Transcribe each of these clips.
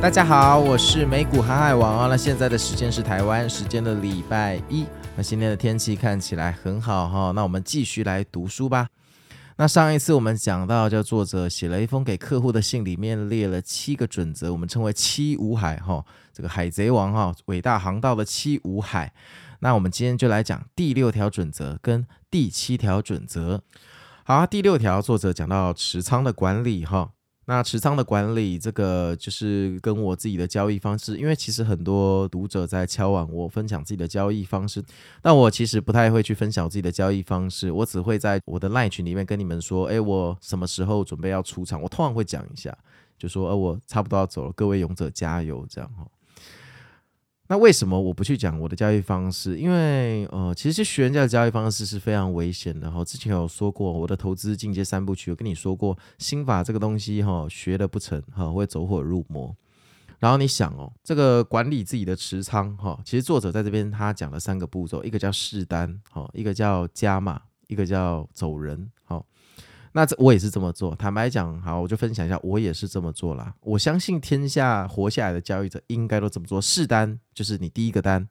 大家好，我是美股航海王啊。那现在的时间是台湾时间的礼拜一。那今天的天气看起来很好哈。那我们继续来读书吧。那上一次我们讲到，叫作者写了一封给客户的信，里面列了七个准则，我们称为七五海哈。这个海贼王哈，伟大航道的七五海。那我们今天就来讲第六条准则跟第七条准则。好，第六条作者讲到持仓的管理哈。那持仓的管理，这个就是跟我自己的交易方式，因为其实很多读者在敲碗我分享自己的交易方式，但我其实不太会去分享自己的交易方式，我只会在我的 LINE 群里面跟你们说，哎，我什么时候准备要出场，我通常会讲一下，就说，呃，我差不多要走了，各位勇者加油，这样哈。那为什么我不去讲我的交易方式？因为呃，其实学人家的交易方式是非常危险的哈。之前有说过我的投资进阶三部曲，我跟你说过心法这个东西哈，学的不成哈，会走火入魔。然后你想哦，这个管理自己的持仓哈，其实作者在这边他讲了三个步骤，一个叫试单哈，一个叫加码，一个叫走人哈。那这我也是这么做，坦白讲，好，我就分享一下，我也是这么做啦。我相信天下活下来的交易者应该都这么做。试单就是你第一个单，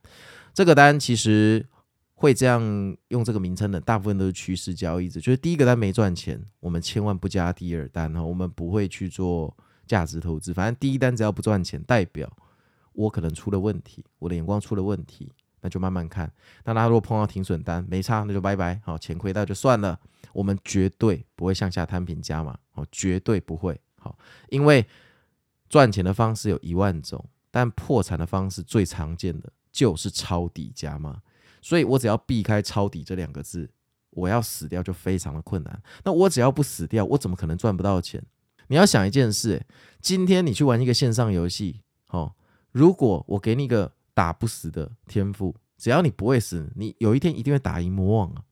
这个单其实会这样用这个名称的，大部分都是趋势交易者。就是第一个单没赚钱，我们千万不加第二单哈，我们不会去做价值投资。反正第一单只要不赚钱，代表我可能出了问题，我的眼光出了问题。那就慢慢看。那他如果碰到停损单没差，那就拜拜。好，钱亏到就算了。我们绝对不会向下摊平加码，好，绝对不会。好，因为赚钱的方式有一万种，但破产的方式最常见的就是抄底加码。所以我只要避开抄底这两个字，我要死掉就非常的困难。那我只要不死掉，我怎么可能赚不到钱？你要想一件事，今天你去玩一个线上游戏，好，如果我给你一个。打不死的天赋，只要你不会死，你有一天一定会打赢魔王啊！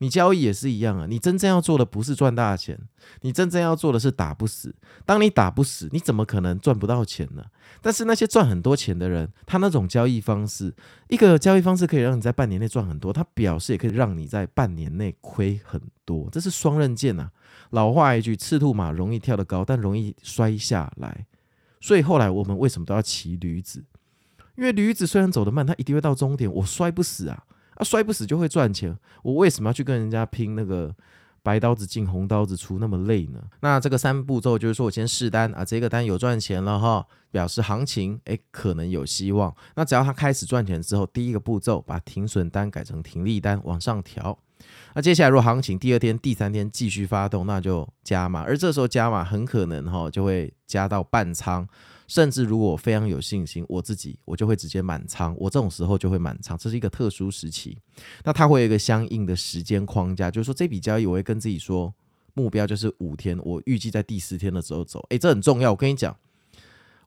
你交易也是一样啊，你真正要做的不是赚大钱，你真正要做的是打不死。当你打不死，你怎么可能赚不到钱呢？但是那些赚很多钱的人，他那种交易方式，一个交易方式可以让你在半年内赚很多，他表示也可以让你在半年内亏很多，这是双刃剑呐。老话一句，赤兔马容易跳得高，但容易摔下来。所以后来我们为什么都要骑驴子？因为驴子虽然走得慢，它一定会到终点。我摔不死啊，啊，摔不死就会赚钱。我为什么要去跟人家拼那个白刀子进红刀子出那么累呢？那这个三步骤就是说我先试单啊，这个单有赚钱了哈，表示行情诶可能有希望。那只要它开始赚钱之后，第一个步骤把停损单改成停利单往上调。那接下来如果行情第二天、第三天继续发动，那就加码。而这时候加码很可能哈就会加到半仓。甚至如果我非常有信心，我自己我就会直接满仓。我这种时候就会满仓，这是一个特殊时期。那它会有一个相应的时间框架，就是说这笔交易我会跟自己说，目标就是五天，我预计在第四天的时候走。诶，这很重要。我跟你讲，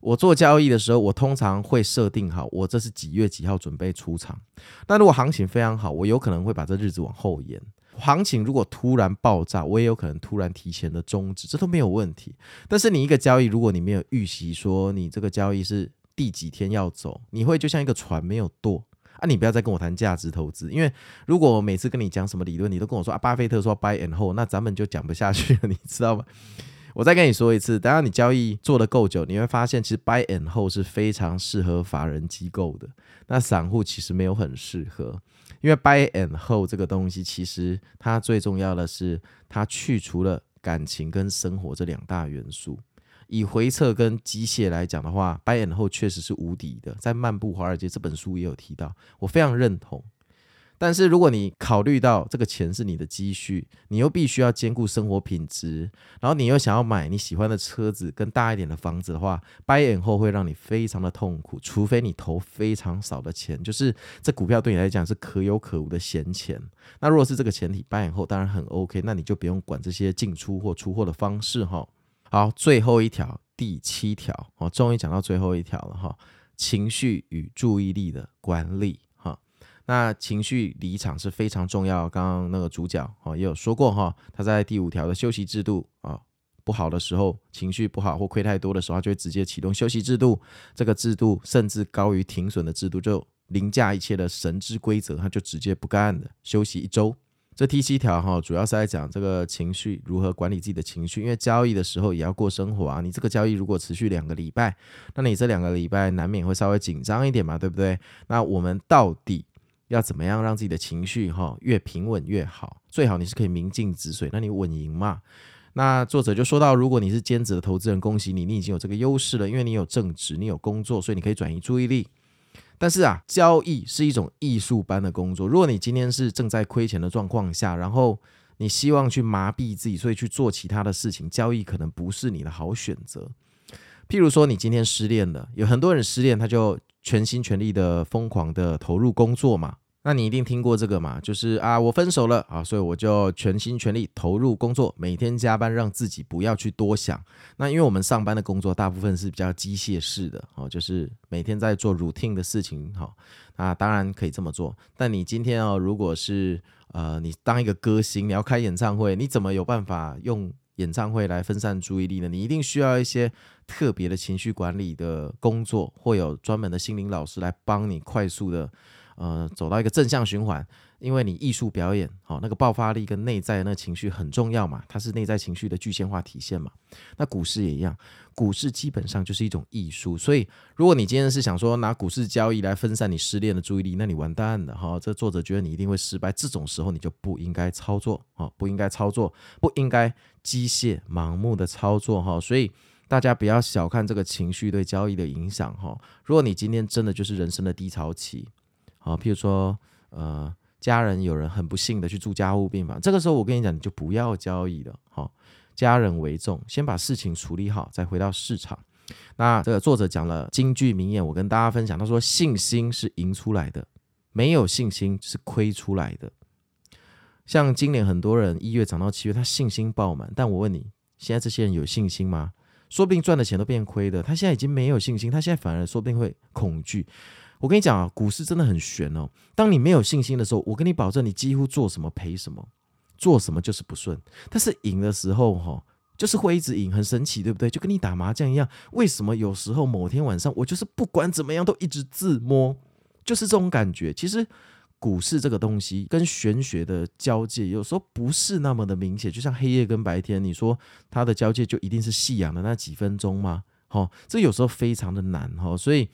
我做交易的时候，我通常会设定好，我这是几月几号准备出场。但如果行情非常好，我有可能会把这日子往后延。行情如果突然爆炸，我也有可能突然提前的终止，这都没有问题。但是你一个交易，如果你没有预习说你这个交易是第几天要走，你会就像一个船没有舵啊！你不要再跟我谈价值投资，因为如果我每次跟你讲什么理论，你都跟我说啊，巴菲特说 buy and hold，那咱们就讲不下去了，你知道吗？我再跟你说一次，等下你交易做得够久，你会发现其实 buy and hold 是非常适合法人机构的，那散户其实没有很适合。因为 buy and hold 这个东西，其实它最重要的是，它去除了感情跟生活这两大元素。以回撤跟机械来讲的话，buy and hold 确实是无敌的。在《漫步华尔街》这本书也有提到，我非常认同。但是如果你考虑到这个钱是你的积蓄，你又必须要兼顾生活品质，然后你又想要买你喜欢的车子跟大一点的房子的话，buy and hold 会让你非常的痛苦，除非你投非常少的钱，就是这股票对你来讲是可有可无的闲钱。那如果是这个前提，buy and hold 当然很 OK，那你就不用管这些进出或出货的方式哈。好，最后一条，第七条，哦，终于讲到最后一条了哈。情绪与注意力的管理。那情绪离场是非常重要。刚刚那个主角哈也有说过哈，他在第五条的休息制度啊不好的时候，情绪不好或亏太多的时候，他就会直接启动休息制度。这个制度甚至高于停损的制度，就凌驾一切的神之规则，他就直接不干的休息一周。这第七条哈，主要是在讲这个情绪如何管理自己的情绪，因为交易的时候也要过生活啊。你这个交易如果持续两个礼拜，那你这两个礼拜难免会稍微紧张一点嘛，对不对？那我们到底要怎么样让自己的情绪哈越平稳越好？最好你是可以明镜止水，那你稳赢嘛。那作者就说到，如果你是兼职的投资人，恭喜你，你已经有这个优势了，因为你有正职，你有工作，所以你可以转移注意力。但是啊，交易是一种艺术般的工作。如果你今天是正在亏钱的状况下，然后你希望去麻痹自己，所以去做其他的事情，交易可能不是你的好选择。譬如说，你今天失恋了，有很多人失恋，他就全心全力的疯狂的投入工作嘛。那你一定听过这个嘛？就是啊，我分手了啊，所以我就全心全力投入工作，每天加班，让自己不要去多想。那因为我们上班的工作大部分是比较机械式的哦，就是每天在做 routine 的事情哈。那当然可以这么做，但你今天哦，如果是呃，你当一个歌星，你要开演唱会，你怎么有办法用演唱会来分散注意力呢？你一定需要一些特别的情绪管理的工作，会有专门的心灵老师来帮你快速的。呃，走到一个正向循环，因为你艺术表演，好、哦，那个爆发力跟内在的那个情绪很重要嘛，它是内在情绪的具现化体现嘛。那股市也一样，股市基本上就是一种艺术，所以如果你今天是想说拿股市交易来分散你失恋的注意力，那你完蛋了哈、这作者觉得你一定会失败，这种时候你就不应该操作啊、不应该操作，不应该机械盲目的操作哈、所以大家不要小看这个情绪对交易的影响哈、如果你今天真的就是人生的低潮期。啊，譬如说，呃，家人有人很不幸的去住加护病房，这个时候我跟你讲，你就不要交易了，好，家人为重，先把事情处理好，再回到市场。那这个作者讲了京剧名言，我跟大家分享，他说：信心是赢出来的，没有信心是亏出来的。像今年很多人一月涨到七月，他信心爆满，但我问你，现在这些人有信心吗？说不定赚的钱都变亏的，他现在已经没有信心，他现在反而说不定会恐惧。我跟你讲啊，股市真的很玄哦。当你没有信心的时候，我跟你保证，你几乎做什么赔什么，做什么就是不顺。但是赢的时候，哈，就是会一直赢，很神奇，对不对？就跟你打麻将一样。为什么有时候某天晚上，我就是不管怎么样都一直自摸，就是这种感觉。其实股市这个东西跟玄学的交界，有时候不是那么的明显。就像黑夜跟白天，你说它的交界就一定是夕阳的那几分钟吗？哈，这有时候非常的难哈，所以。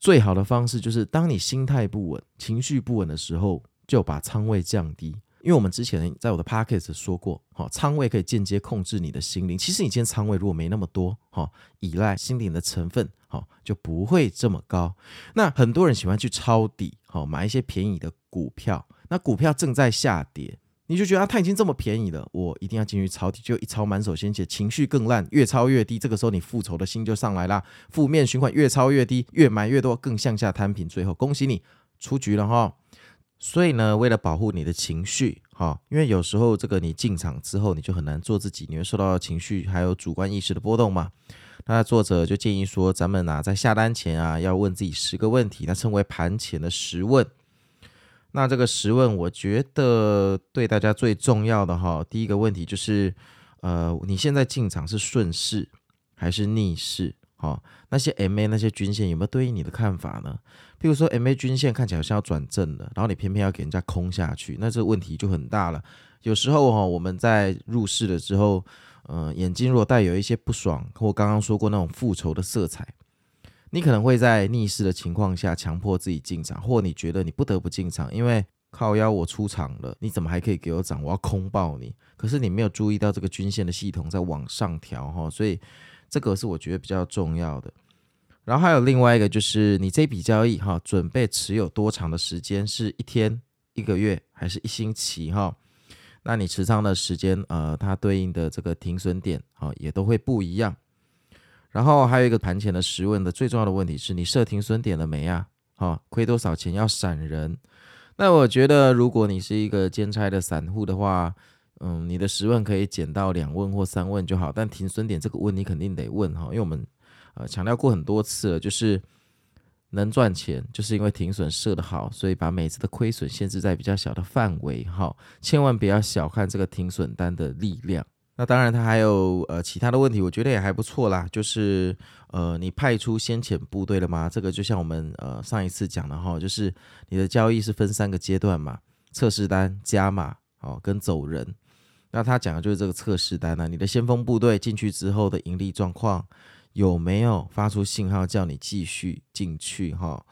最好的方式就是，当你心态不稳、情绪不稳的时候，就把仓位降低。因为我们之前在我的 podcast 说过，哈，仓位可以间接控制你的心灵。其实你今天仓位如果没那么多，哈，依赖心灵的成分，哈，就不会这么高。那很多人喜欢去抄底，哈，买一些便宜的股票。那股票正在下跌。你就觉得它已经这么便宜了，我一定要进去抄底，就一抄满手鲜血，情绪更烂，越抄越低。这个时候你复仇的心就上来了，负面循环越抄越低，越买越多，更向下摊平，最后恭喜你出局了哈。所以呢，为了保护你的情绪哈，因为有时候这个你进场之后你就很难做自己，你会受到情绪还有主观意识的波动嘛。那作者就建议说，咱们啊在下单前啊要问自己十个问题，那称为盘前的十问。那这个十问，我觉得对大家最重要的哈，第一个问题就是，呃，你现在进场是顺势还是逆势？哈，那些 MA 那些均线有没有对应你的看法呢？譬如说 MA 均线看起来好像要转正了，然后你偏偏要给人家空下去，那这个问题就很大了。有时候哈，我们在入市的时候，呃，眼睛如果带有一些不爽，或刚刚说过那种复仇的色彩。你可能会在逆势的情况下强迫自己进场，或你觉得你不得不进场，因为靠腰我出场了，你怎么还可以给我涨？我要空爆你！可是你没有注意到这个均线的系统在往上调哈，所以这个是我觉得比较重要的。然后还有另外一个就是你这笔交易哈，准备持有多长的时间？是一天、一个月还是一星期哈？那你持仓的时间呃，它对应的这个停损点啊也都会不一样。然后还有一个盘前的十问的最重要的问题是你设停损点了没啊？好，亏多少钱要闪人？那我觉得如果你是一个兼差的散户的话，嗯，你的十问可以减到两问或三问就好。但停损点这个问你肯定得问哈，因为我们呃强调过很多次了，就是能赚钱，就是因为停损设得好，所以把每次的亏损限制在比较小的范围，哈，千万不要小看这个停损单的力量。那当然，他还有呃其他的问题，我觉得也还不错啦，就是呃你派出先遣部队了吗？这个就像我们呃上一次讲的哈，就是你的交易是分三个阶段嘛，测试单、加码哦跟走人。那他讲的就是这个测试单呢，你的先锋部队进去之后的盈利状况。有没有发出信号叫你继续进去哈？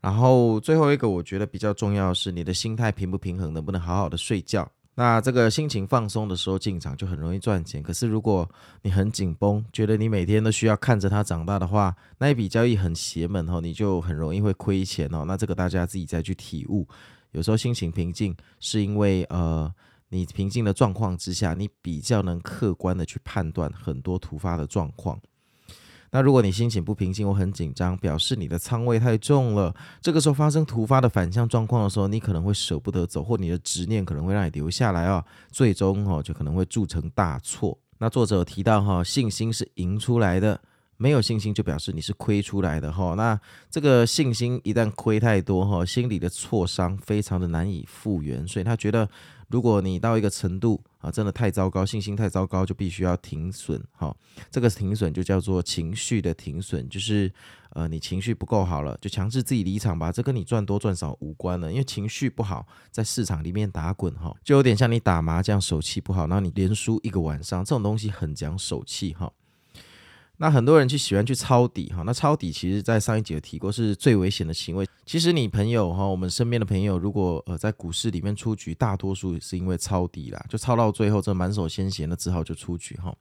然后最后一个我觉得比较重要的是你的心态平不平衡，能不能好好的睡觉？那这个心情放松的时候进场就很容易赚钱。可是如果你很紧绷，觉得你每天都需要看着它长大的话，那一笔交易很邪门哦，你就很容易会亏钱哦。那这个大家自己再去体悟。有时候心情平静是因为呃你平静的状况之下，你比较能客观的去判断很多突发的状况。那如果你心情不平静，我很紧张，表示你的仓位太重了。这个时候发生突发的反向状况的时候，你可能会舍不得走，或你的执念可能会让你留下来哦，最终哦就可能会铸成大错。那作者提到哈，信心是赢出来的，没有信心就表示你是亏出来的哈。那这个信心一旦亏太多哈，心里的挫伤非常的难以复原，所以他觉得。如果你到一个程度啊，真的太糟糕，信心太糟糕，就必须要停损。哈，这个停损就叫做情绪的停损，就是呃，你情绪不够好了，就强制自己离场吧。这跟你赚多赚少无关了，因为情绪不好，在市场里面打滚哈，就有点像你打麻将手气不好，然后你连输一个晚上，这种东西很讲手气哈。那很多人去喜欢去抄底哈，那抄底其实在上一集有提过，是最危险的行为。其实你朋友哈，我们身边的朋友，如果呃在股市里面出局，大多数是因为抄底啦，就抄到最后这满手鲜血，那只好就出局哈。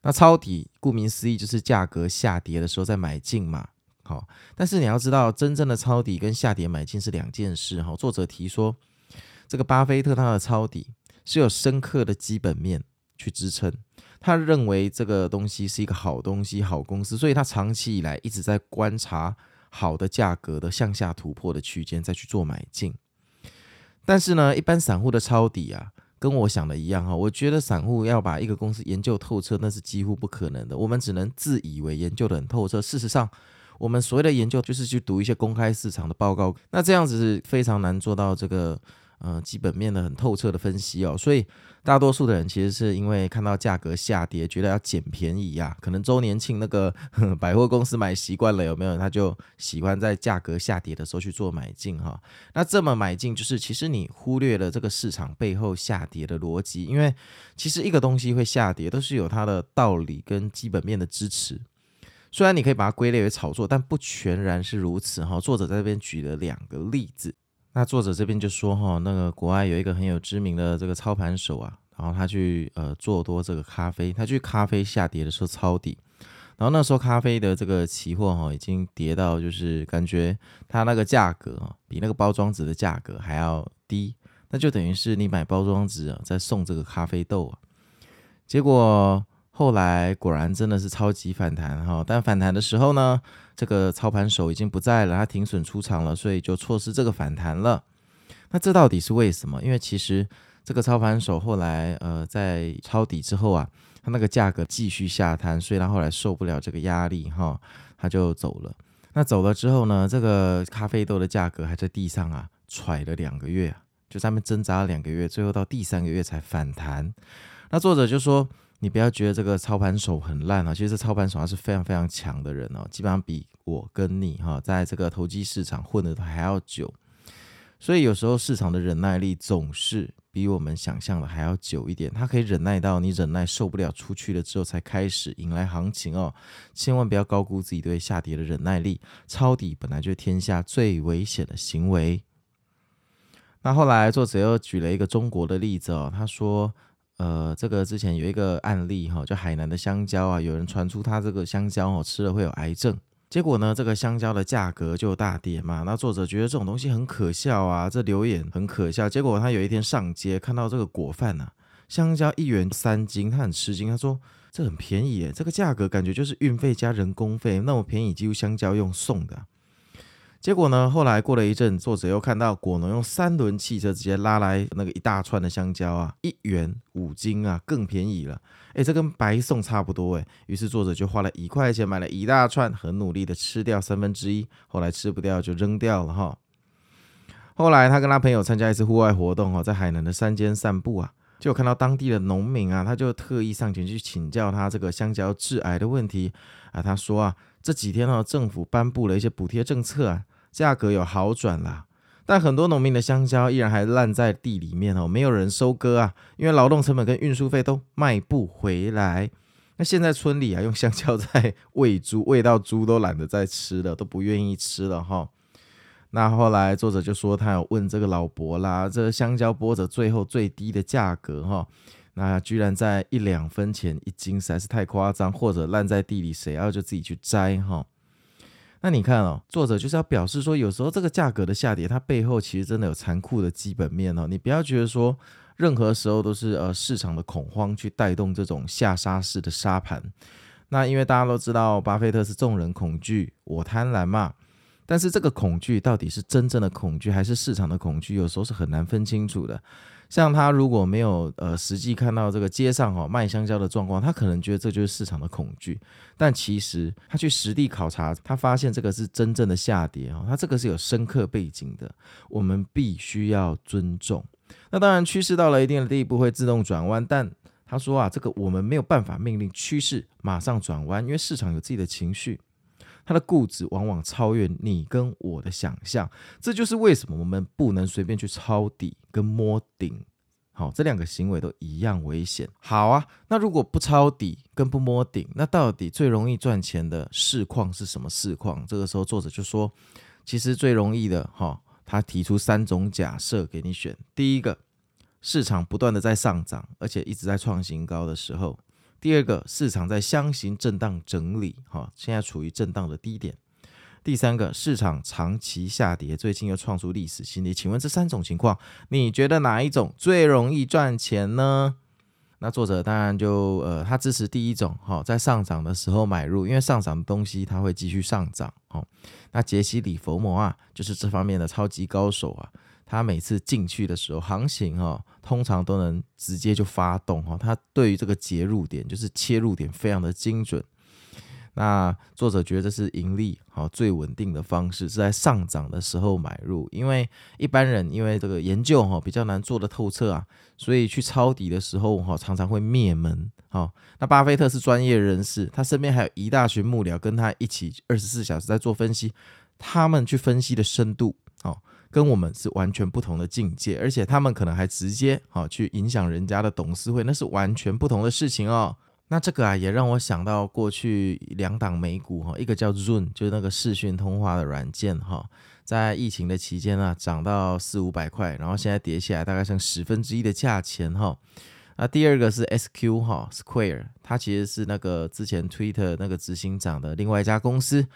那抄底顾名思义就是价格下跌的时候再买进嘛，好，但是你要知道，真正的抄底跟下跌买进是两件事哈。作者提说，这个巴菲特他的抄底是有深刻的基本面去支撑。他认为这个东西是一个好东西、好公司，所以他长期以来一直在观察好的价格的向下突破的区间，再去做买进。但是呢，一般散户的抄底啊，跟我想的一样哈，我觉得散户要把一个公司研究透彻，那是几乎不可能的。我们只能自以为研究得很透彻，事实上，我们所谓的研究就是去读一些公开市场的报告，那这样子是非常难做到这个。呃，基本面的很透彻的分析哦，所以大多数的人其实是因为看到价格下跌，觉得要捡便宜呀、可能周年庆那个 百货公司买习惯了，有没有？他就喜欢在价格下跌的时候去做买进哈。那这么买进，就是其实你忽略了这个市场背后下跌的逻辑，因为其实一个东西会下跌，都是有它的道理跟基本面的支持。虽然你可以把它归类为炒作，但不全然是如此哈。作者在这边举了两个例子。那作者这边就说哈，那个国外有一个很有知名的这个操盘手啊，然后他去呃做多这个咖啡，他去咖啡下跌的时候抄底，然后那时候咖啡的这个期货哈已经跌到就是感觉它那个价格啊比那个包装纸的价格还要低，那就等于是你买包装纸啊再送这个咖啡豆啊，结果。后来果然真的是超级反弹哈，但反弹的时候呢，这个操盘手已经不在了，他停损出场了，所以就错失这个反弹了。那这到底是为什么？因为其实这个操盘手后来呃在抄底之后啊，他那个价格继续下探，所以他后来受不了这个压力哈，他就走了。那走了之后呢，这个咖啡豆的价格还在地上啊踹了两个月，就在那挣扎了两个月，最后到第三个月才反弹。那作者就说。你不要觉得这个操盘手很烂啊，其实操盘手他是非常非常强的人哦，基本上比我跟你哈，在这个投机市场混的还要久，所以有时候市场的忍耐力总是比我们想象的还要久一点，他可以忍耐到你忍耐受不了出去了之后才开始迎来行情哦，千万不要高估自己对下跌的忍耐力，抄底本来就是天下最危险的行为。那后来作者又举了一个中国的例子哦，他说。呃，这个之前有一个案例哈，就海南的香蕉啊，有人传出他这个香蕉哦吃了会有癌症，结果呢，这个香蕉的价格就大跌嘛。那作者觉得这种东西很可笑啊，这留言很可笑。结果他有一天上街看到这个果贩啊，香蕉一元三斤，他很吃惊，他说这很便宜耶，这个价格感觉就是运费加人工费，那么便宜，几乎香蕉用送的。结果呢，后来过了一阵，作者又看到果农用三轮汽车直接拉来那个一大串的香蕉啊，一元五斤啊，更便宜了。诶，这跟白送差不多诶。于是作者就花了一块钱买了一大串，很努力的吃掉三分之一，后来吃不掉就扔掉了哈。后来他跟他朋友参加一次户外活动哈，在海南的山间散步啊，就看到当地的农民啊，他就特意上前去请教他这个香蕉致癌的问题啊。他说啊，这几天呢，政府颁布了一些补贴政策啊，价格有好转啦，但很多农民的香蕉依然还烂在地里面哦，没有人收割啊，因为劳动成本跟运输费都卖不回来。那现在村里啊，用香蕉在喂猪，喂到猪都懒得再吃了，都不愿意吃了哈。那后来作者就说，他有问这个老伯啦，这香蕉播着最后最低的价格哈，那居然在一两分钱一斤，实在是太夸张，或者烂在地里，谁要就自己去摘哈。那你看哦，作者就是要表示说，有时候这个价格的下跌，它背后其实真的有残酷的基本面哦。你不要觉得说，任何时候都是呃市场的恐慌去带动这种下杀式的杀盘。那因为大家都知道，巴菲特是众人恐惧，我贪婪嘛。但是这个恐惧到底是真正的恐惧还是市场的恐惧，有时候是很难分清楚的。像他如果没有呃实际看到这个街上哈卖香蕉的状况，他可能觉得这就是市场的恐惧。但其实他去实地考察，他发现这个是真正的下跌哈，他这个是有深刻背景的，我们必须要尊重。那当然趋势到了一定的地步会自动转弯，但他说啊，这个我们没有办法命令趋势马上转弯，因为市场有自己的情绪。他的固执往往超越你跟我的想象，这就是为什么我们不能随便去抄底跟摸顶。好，这两个行为都一样危险。好啊，那如果不抄底跟不摸顶，那到底最容易赚钱的市况是什么市况？这个时候作者就说，其实最容易的哈，他提出三种假设给你选。第一个，市场不断的在上涨，而且一直在创新高的时候。第二个，市场在箱型震荡整理，哈，现在处于震荡的低点。第三个，市场长期下跌，最近又创出历史新低。请问这三种情况，你觉得哪一种最容易赚钱呢？那作者当然就呃，他支持第一种，哈，在上涨的时候买入，因为上涨的东西它会继续上涨，哈。那杰西·里佛摩啊，就是这方面的超级高手啊。他每次进去的时候，行情哈，通常都能直接就发动哈。他对于这个切入点，就是切入点非常的精准。那作者觉得是盈利好最稳定的方式，是在上涨的时候买入。因为一般人因为这个研究哈比较难做得透彻啊，所以去抄底的时候哈常常会灭门。好，那巴菲特是专业人士，他身边还有一大群幕僚跟他一起二十四小时在做分析，他们去分析的深度好。跟我们是完全不同的境界，而且他们可能还直接哈去影响人家的董事会，那是完全不同的事情哦。那这个啊，也让我想到过去两档美股哈，一个叫 Zoom，就是那个视讯通话的软件哈，在疫情的期间啊，涨到四五百块，然后现在跌下来，大概剩十分之一的价钱哈。那第二个是 SQ 哈，Square，它其实是那个之前 Twitter 那个执行长的另外一家公司。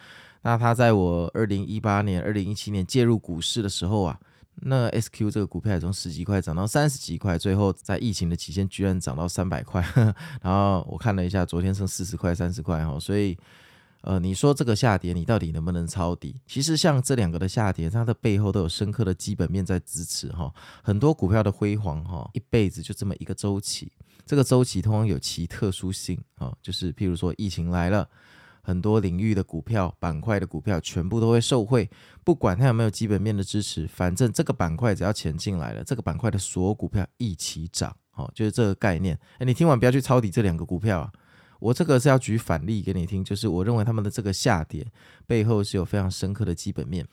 那他在我二零一八年、二零一七年介入股市的时候啊，那 SQ 这个股票也从十几块涨到三十几块，最后在疫情的期间居然涨到三百块。然后我看了一下，昨天剩四十块、三十块哈。所以，呃，你说这个下跌，你到底能不能抄底？其实像这两个的下跌，它的背后都有深刻的基本面在支持哈。很多股票的辉煌哈，一辈子就这么一个周期，这个周期通常有其特殊性啊，就是譬如说疫情来了。很多领域的股票板块的股票全部都会受惠，不管它有没有基本面的支持，反正这个板块只要钱进来了，这个板块的所有股票一起涨，好，就是这个概念。诶，你听完不要去抄底这两个股票啊，我这个是要举反例给你听，就是我认为他们的这个下跌背后是有非常深刻的基本面。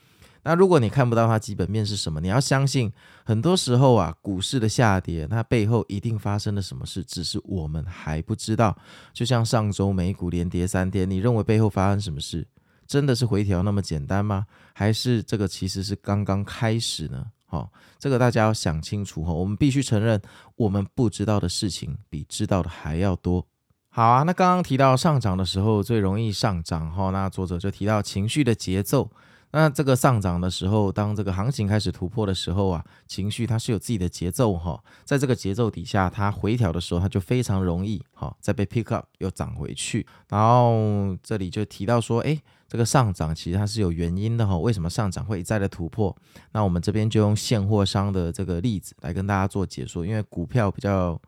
那如果你看不到它基本面是什么，你要相信，很多时候啊，股市的下跌，它背后一定发生了什么事，只是我们还不知道。就像上周美股连跌三天，你认为背后发生什么事？真的是回调那么简单吗？还是这个其实是刚刚开始呢？好、这个大家要想清楚哈。我们必须承认，我们不知道的事情比知道的还要多。好啊，那刚刚提到上涨的时候最容易上涨哈，那作者就提到情绪的节奏。那这个上涨的时候，当这个行情开始突破的时候啊，情绪它是有自己的节奏哈，在这个节奏底下，它回调的时候，它就非常容易哈，再被 pick up 又涨回去。然后这里就提到说，诶，这个上涨其实它是有原因的哈，为什么上涨会一再的突破？那我们这边就用现货商的这个例子来跟大家做解说，因为股票比较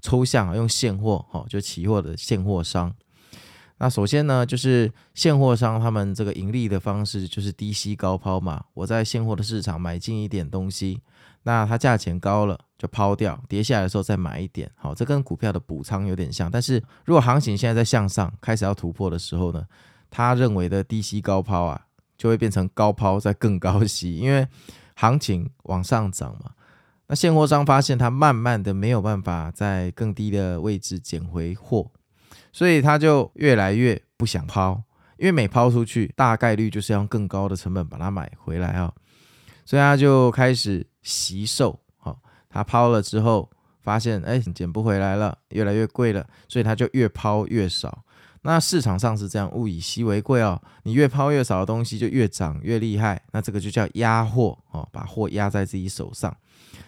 抽象啊，用现货哈，就期货的现货商。那首先呢，就是现货商他们这个盈利的方式就是低吸高抛嘛。我在现货的市场买进一点东西，那它价钱高了就抛掉，跌下来的时候再买一点。好，这跟股票的补仓有点像。但是如果行情现在在向上，开始要突破的时候呢，他认为的低吸高抛啊，就会变成高抛再更高吸，因为行情往上涨嘛。那现货商发现他慢慢的没有办法在更低的位置捡回货。所以他就越来越不想抛，因为每抛出去，大概率就是要用更高的成本把它买回来啊。所以他就开始惜售，好，他抛了之后，发现哎，捡不回来了，越来越贵了，所以他就越抛越少。那市场上是这样，物以稀为贵哦，你越抛越少的东西就越涨越厉害，那这个就叫压货哦，把货压在自己手上，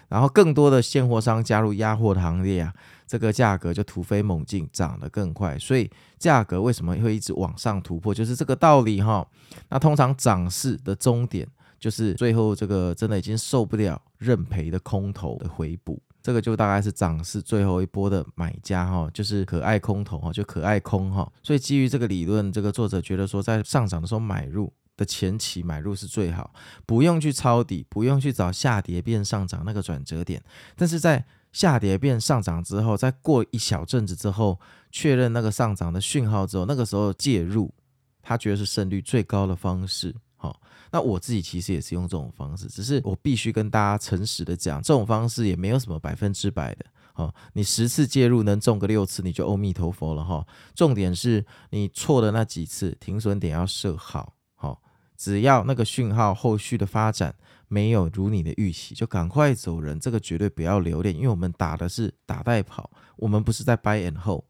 然后更多的现货商加入压货的行列啊。这个价格就突飞猛进，涨得更快，所以价格为什么会一直往上突破，就是这个道理哈。那通常涨势的终点就是最后这个真的已经受不了认赔的空头的回补，这个就大概是涨势最后一波的买家哈，就是可爱空头哈，就可爱空哈。所以基于这个理论，这个作者觉得说，在上涨的时候买入的前期买入是最好，不用去抄底，不用去找下跌变上涨那个转折点，但是在下跌变上涨之后，再过一小阵子之后，确认那个上涨的讯号之后，那个时候介入，他觉得是胜率最高的方式。好，那我自己其实也是用这种方式，只是我必须跟大家诚实的讲，这种方式也没有什么百分之百的。好，你十次介入能中个六次，你就阿弥陀佛了哈。重点是你错的那几次，停损点要设好。好，只要那个讯号后续的发展。没有如你的预期，就赶快走人。这个绝对不要留恋，因为我们打的是打带跑，我们不是在 buy and hold。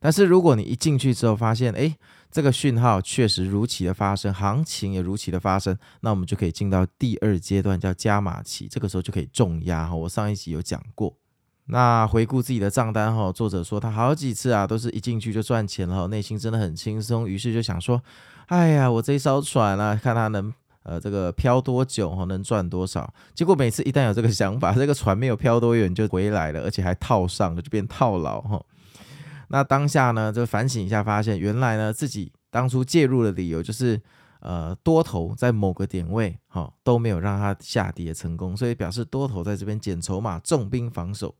但是如果你一进去之后发现，哎，这个讯号确实如期的发生，行情也如期的发生，那我们就可以进到第二阶段，叫加码期。这个时候就可以重压哈。我上一集有讲过。那回顾自己的账单哈，作者说他好几次啊，都是一进去就赚钱了，内心真的很轻松，于是就想说，哎呀，我这一艘船啊，看他能。呃，这个漂多久哈，能赚多少？结果每次一旦有这个想法，这个船没有漂多远就回来了，而且还套上了，就变套牢哈。那当下呢，就反省一下，发现原来呢自己当初介入的理由就是，呃，多头在某个点位哈都没有让它下跌成功，所以表示多头在这边捡筹码，重兵防守。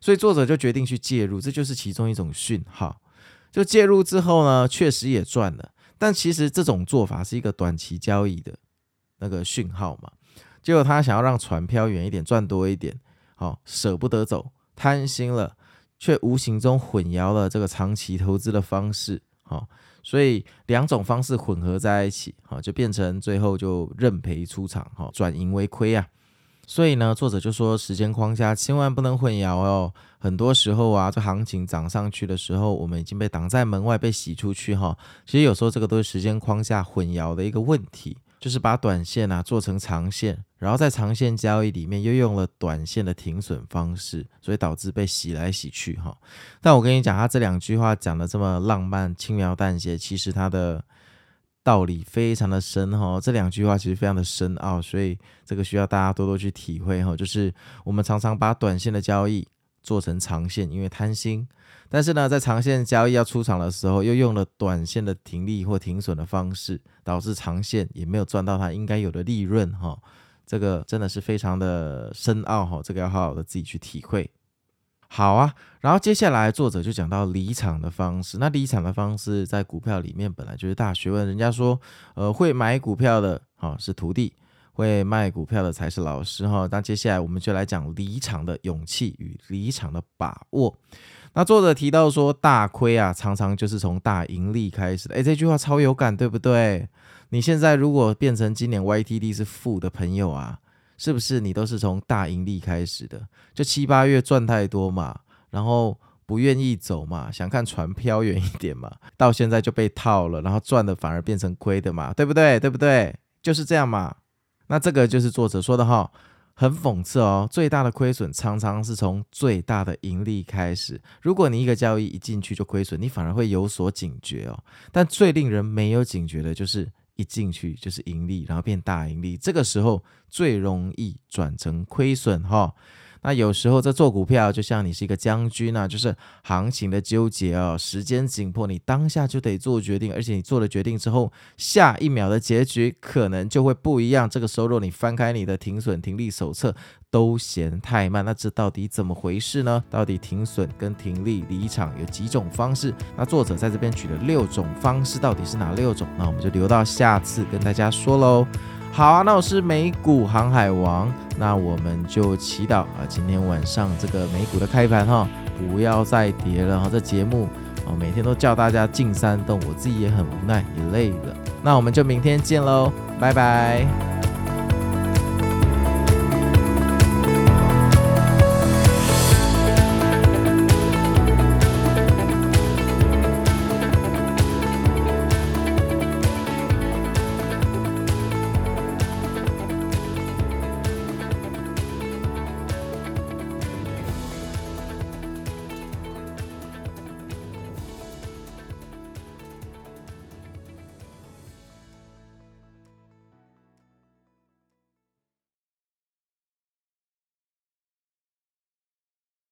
所以作者就决定去介入，这就是其中一种讯号。就介入之后呢，确实也赚了，但其实这种做法是一个短期交易的。那个讯号嘛，结果他想要让船漂远一点，赚多一点，好舍不得走，贪心了，却无形中混淆了这个长期投资的方式，好，所以两种方式混合在一起，好，就变成最后就认赔出场，好，转盈为亏啊。所以呢，作者就说，时间框架千万不能混淆哦。很多时候啊，这行情涨上去的时候，我们已经被挡在门外，被洗出去哈。其实有时候这个都是时间框架混淆的一个问题。就是把短线啊做成长线，然后在长线交易里面又用了短线的停损方式，所以导致被洗来洗去哈。但我跟你讲，他这两句话讲的这么浪漫、轻描淡写，其实他的道理非常的深哈。这两句话其实非常的深奥，所以这个需要大家多多去体会哈。就是我们常常把短线的交易做成长线，因为贪心。但是呢，在长线交易要出场的时候，又用了短线的停利或停损的方式，导致长线也没有赚到它应该有的利润哈。这个真的是非常的深奥哈，这个要好好的自己去体会。好啊，然后接下来作者就讲到离场的方式。那离场的方式在股票里面本来就是大学问，人家说，呃，会买股票的哈是徒弟，会卖股票的才是老师哈。那接下来我们就来讲离场的勇气与离场的把握。那作者提到说，大亏啊，常常就是从大盈利开始的。诶，这句话超有感，对不对？你现在如果变成今年 YTD 是负的朋友啊，是不是你都是从大盈利开始的？就七八月赚太多嘛，然后不愿意走嘛，想看船飘远一点嘛，到现在就被套了，然后赚的反而变成亏的嘛，对不对？对不对？就是这样嘛。那这个就是作者说的哈，很讽刺哦。最大的亏损常常是从最大的盈利开始。如果你一个交易一进去就亏损，你反而会有所警觉哦。但最令人没有警觉的就是一进去就是盈利，然后变大盈利，这个时候最容易转成亏损哈。那有时候在做股票就像你是一个将军啊，就是行情的纠结哦，时间紧迫，你当下就得做决定，而且你做了决定之后，下一秒的结局可能就会不一样。这个时候，若你翻开你的停损停利手册，都嫌太慢，那这到底怎么回事呢？到底停损跟停利离场有几种方式？那作者在这边举了六种方式，到底是哪六种？那我们就留到下次跟大家说喽。好啊，那我是美股航海王，那我们就祈祷啊，今天晚上这个美股的开盘哈，不要再跌了哈。这节目哦，每天都叫大家进山洞，我自己也很无奈，也累了。那我们就明天见喽，拜拜。